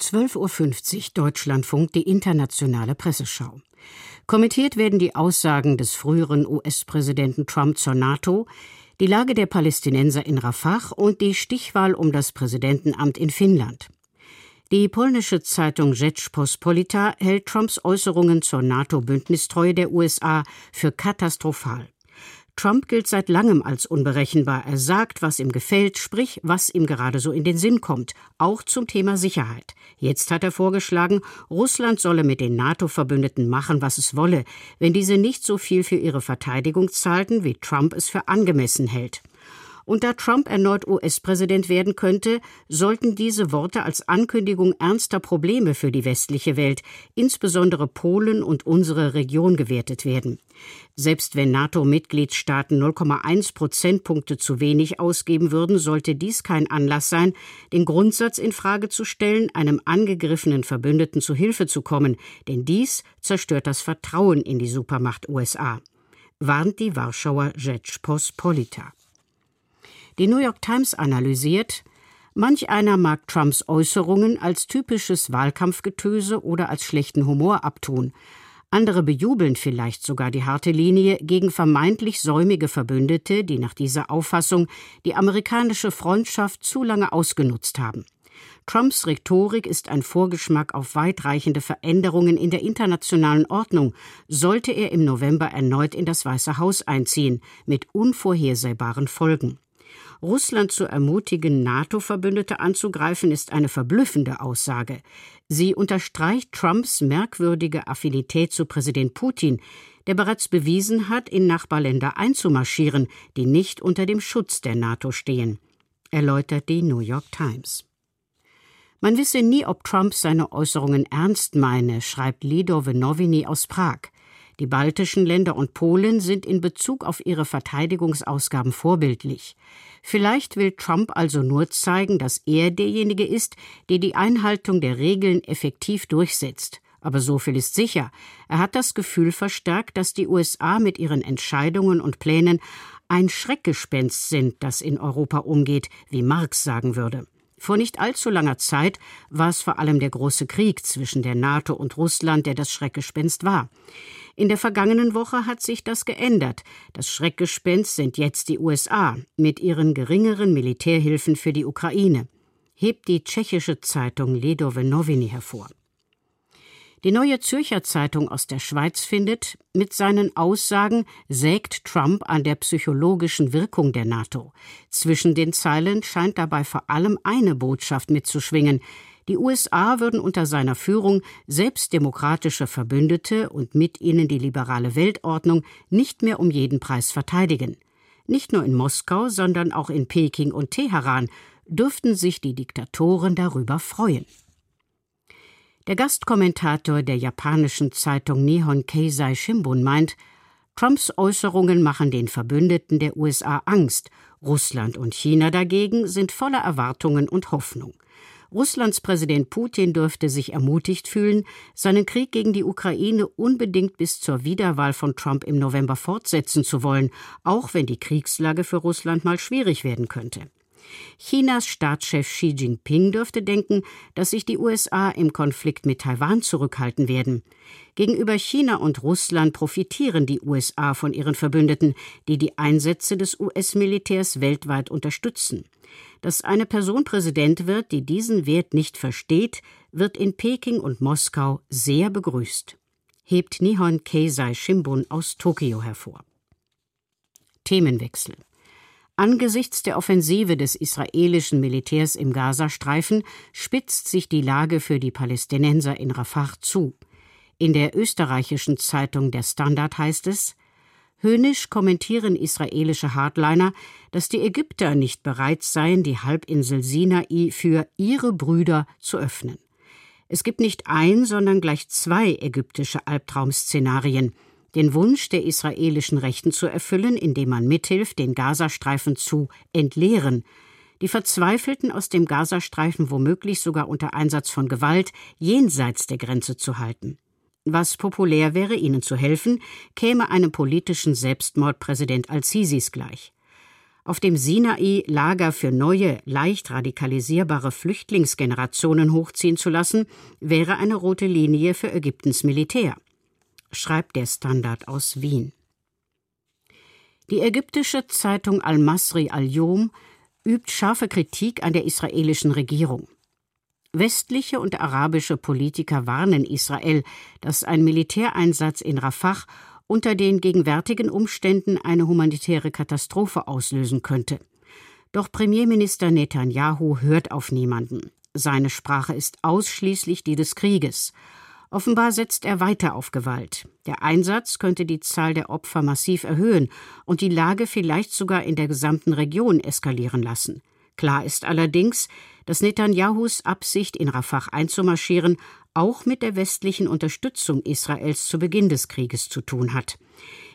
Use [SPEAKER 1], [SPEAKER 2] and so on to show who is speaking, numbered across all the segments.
[SPEAKER 1] 12.50 Uhr Deutschlandfunk, die internationale Presseschau. Kommentiert werden die Aussagen des früheren US-Präsidenten Trump zur NATO, die Lage der Palästinenser in Rafah und die Stichwahl um das Präsidentenamt in Finnland. Die polnische Zeitung Rzeczpospolita hält Trumps Äußerungen zur NATO-Bündnistreue der USA für katastrophal. Trump gilt seit langem als unberechenbar. Er sagt, was ihm gefällt, sprich, was ihm gerade so in den Sinn kommt, auch zum Thema Sicherheit. Jetzt hat er vorgeschlagen, Russland solle mit den NATO-Verbündeten machen, was es wolle, wenn diese nicht so viel für ihre Verteidigung zahlten, wie Trump es für angemessen hält. Und da Trump erneut US-Präsident werden könnte, sollten diese Worte als Ankündigung ernster Probleme für die westliche Welt, insbesondere Polen und unsere Region, gewertet werden. Selbst wenn NATO-Mitgliedstaaten 0,1 Prozentpunkte zu wenig ausgeben würden, sollte dies kein Anlass sein, den Grundsatz in Frage zu stellen, einem angegriffenen Verbündeten zu Hilfe zu kommen, denn dies zerstört das Vertrauen in die Supermacht USA, warnt die Warschauer Rzeczpospolita. Die New York Times analysiert, manch einer mag Trumps Äußerungen als typisches Wahlkampfgetöse oder als schlechten Humor abtun. Andere bejubeln vielleicht sogar die harte Linie gegen vermeintlich säumige Verbündete, die nach dieser Auffassung die amerikanische Freundschaft zu lange ausgenutzt haben. Trumps Rhetorik ist ein Vorgeschmack auf weitreichende Veränderungen in der internationalen Ordnung, sollte er im November erneut in das Weiße Haus einziehen, mit unvorhersehbaren Folgen. Russland zu ermutigen, NATO-Verbündete anzugreifen, ist eine verblüffende Aussage. Sie unterstreicht Trumps merkwürdige Affinität zu Präsident Putin, der bereits bewiesen hat, in Nachbarländer einzumarschieren, die nicht unter dem Schutz der NATO stehen, erläutert die New York Times. Man wisse nie, ob Trump seine Äußerungen ernst meine, schreibt Lido Venowini aus Prag. Die baltischen Länder und Polen sind in Bezug auf ihre Verteidigungsausgaben vorbildlich. Vielleicht will Trump also nur zeigen, dass er derjenige ist, der die Einhaltung der Regeln effektiv durchsetzt. Aber so viel ist sicher. Er hat das Gefühl verstärkt, dass die USA mit ihren Entscheidungen und Plänen ein Schreckgespenst sind, das in Europa umgeht, wie Marx sagen würde. Vor nicht allzu langer Zeit war es vor allem der große Krieg zwischen der NATO und Russland, der das Schreckgespenst war. In der vergangenen Woche hat sich das geändert. Das Schreckgespenst sind jetzt die USA mit ihren geringeren Militärhilfen für die Ukraine, hebt die tschechische Zeitung Ledove Noviny hervor. Die neue Zürcher Zeitung aus der Schweiz findet, mit seinen Aussagen sägt Trump an der psychologischen Wirkung der NATO. Zwischen den Zeilen scheint dabei vor allem eine Botschaft mitzuschwingen. Die USA würden unter seiner Führung selbst demokratische Verbündete und mit ihnen die liberale Weltordnung nicht mehr um jeden Preis verteidigen. Nicht nur in Moskau, sondern auch in Peking und Teheran dürften sich die Diktatoren darüber freuen. Der Gastkommentator der japanischen Zeitung Nihon Keizai Shimbun meint, Trumps Äußerungen machen den Verbündeten der USA Angst, Russland und China dagegen sind voller Erwartungen und Hoffnung. Russlands Präsident Putin dürfte sich ermutigt fühlen, seinen Krieg gegen die Ukraine unbedingt bis zur Wiederwahl von Trump im November fortsetzen zu wollen, auch wenn die Kriegslage für Russland mal schwierig werden könnte. Chinas Staatschef Xi Jinping dürfte denken, dass sich die USA im Konflikt mit Taiwan zurückhalten werden. Gegenüber China und Russland profitieren die USA von ihren Verbündeten, die die Einsätze des US-Militärs weltweit unterstützen. Dass eine Person Präsident wird, die diesen Wert nicht versteht, wird in Peking und Moskau sehr begrüßt, hebt Nihon Keizai Shimbun aus Tokio hervor. Themenwechsel Angesichts der Offensive des israelischen Militärs im Gazastreifen spitzt sich die Lage für die Palästinenser in Rafah zu. In der österreichischen Zeitung Der Standard heißt es, Höhnisch kommentieren israelische Hardliner, dass die Ägypter nicht bereit seien, die Halbinsel Sinai für ihre Brüder zu öffnen. Es gibt nicht ein, sondern gleich zwei ägyptische Albtraumszenarien – den Wunsch der israelischen Rechten zu erfüllen, indem man mithilft, den Gazastreifen zu entleeren, die Verzweifelten aus dem Gazastreifen womöglich sogar unter Einsatz von Gewalt jenseits der Grenze zu halten. Was populär wäre, ihnen zu helfen, käme einem politischen Selbstmord Präsident Al-Sisis gleich. auf dem Sinai Lager für neue, leicht radikalisierbare Flüchtlingsgenerationen hochziehen zu lassen, wäre eine rote Linie für Ägyptens Militär, schreibt der Standard aus Wien. Die ägyptische Zeitung Al-Masri al-Yom übt scharfe Kritik an der israelischen Regierung. Westliche und arabische Politiker warnen Israel, dass ein Militäreinsatz in Rafah unter den gegenwärtigen Umständen eine humanitäre Katastrophe auslösen könnte. Doch Premierminister Netanyahu hört auf niemanden. Seine Sprache ist ausschließlich die des Krieges. Offenbar setzt er weiter auf Gewalt. Der Einsatz könnte die Zahl der Opfer massiv erhöhen und die Lage vielleicht sogar in der gesamten Region eskalieren lassen. Klar ist allerdings, dass Netanyahus Absicht, in Rafah einzumarschieren, auch mit der westlichen Unterstützung Israels zu Beginn des Krieges zu tun hat.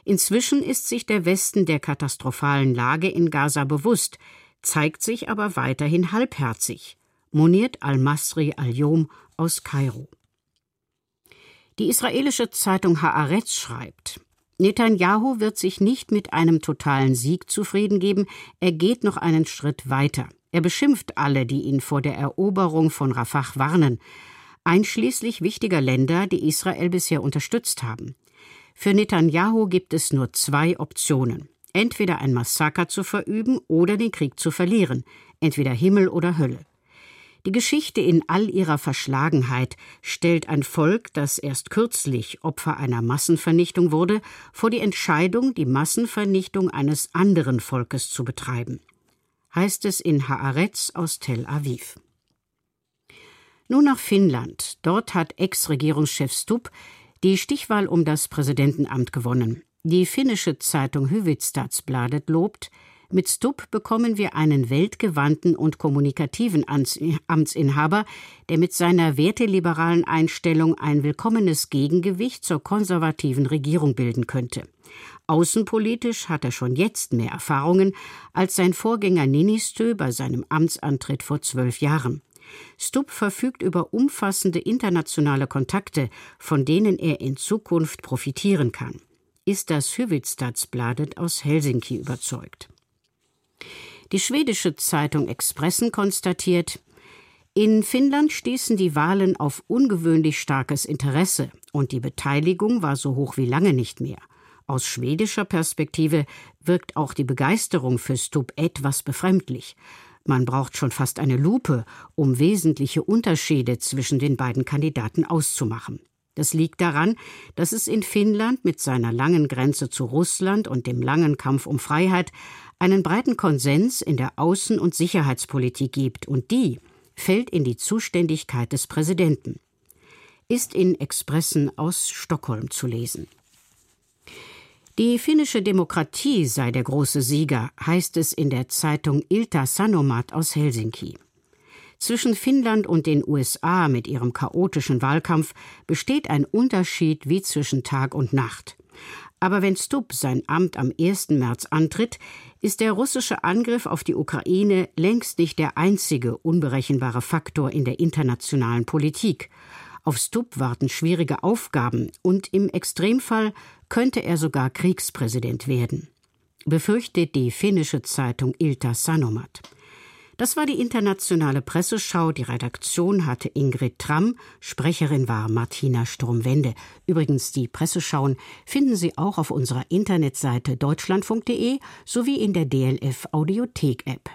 [SPEAKER 1] Inzwischen ist sich der Westen der katastrophalen Lage in Gaza bewusst, zeigt sich aber weiterhin halbherzig, moniert al-Masri al-Yom aus Kairo. Die israelische Zeitung Haaretz schreibt, Netanyahu wird sich nicht mit einem totalen Sieg zufrieden geben, er geht noch einen Schritt weiter. Er beschimpft alle, die ihn vor der Eroberung von Rafah warnen einschließlich wichtiger Länder, die Israel bisher unterstützt haben. Für Netanyahu gibt es nur zwei Optionen. Entweder ein Massaker zu verüben oder den Krieg zu verlieren, entweder Himmel oder Hölle. Die Geschichte in all ihrer Verschlagenheit stellt ein Volk, das erst kürzlich Opfer einer Massenvernichtung wurde, vor die Entscheidung, die Massenvernichtung eines anderen Volkes zu betreiben. Heißt es in Haaretz aus Tel Aviv. Nun nach Finnland. Dort hat Ex-Regierungschef Stubb die Stichwahl um das Präsidentenamt gewonnen. Die finnische Zeitung Hyvistadsbladet lobt, mit Stubb bekommen wir einen weltgewandten und kommunikativen Amtsinhaber, der mit seiner werteliberalen Einstellung ein willkommenes Gegengewicht zur konservativen Regierung bilden könnte. Außenpolitisch hat er schon jetzt mehr Erfahrungen als sein Vorgänger Ninistö bei seinem Amtsantritt vor zwölf Jahren. Stubb verfügt über umfassende internationale Kontakte, von denen er in Zukunft profitieren kann, ist das Hufvudstadsbladet aus Helsinki überzeugt. Die schwedische Zeitung Expressen konstatiert, in Finnland stießen die Wahlen auf ungewöhnlich starkes Interesse und die Beteiligung war so hoch wie lange nicht mehr. Aus schwedischer Perspektive wirkt auch die Begeisterung für Stubb etwas befremdlich. Man braucht schon fast eine Lupe, um wesentliche Unterschiede zwischen den beiden Kandidaten auszumachen. Das liegt daran, dass es in Finnland mit seiner langen Grenze zu Russland und dem langen Kampf um Freiheit einen breiten Konsens in der Außen- und Sicherheitspolitik gibt, und die fällt in die Zuständigkeit des Präsidenten. Ist in Expressen aus Stockholm zu lesen. Die finnische Demokratie sei der große Sieger, heißt es in der Zeitung Ilta Sanomat aus Helsinki. Zwischen Finnland und den USA mit ihrem chaotischen Wahlkampf besteht ein Unterschied wie zwischen Tag und Nacht. Aber wenn Stubb sein Amt am 1. März antritt, ist der russische Angriff auf die Ukraine längst nicht der einzige unberechenbare Faktor in der internationalen Politik. Auf Stubb warten schwierige Aufgaben und im Extremfall könnte er sogar Kriegspräsident werden, befürchtet die finnische Zeitung Ilta Sanomat. Das war die internationale Presseschau. Die Redaktion hatte Ingrid Tramm, Sprecherin war Martina Sturmwende. Übrigens, die Presseschauen finden Sie auch auf unserer Internetseite deutschlandfunk.de sowie in der DLF Audiothek App.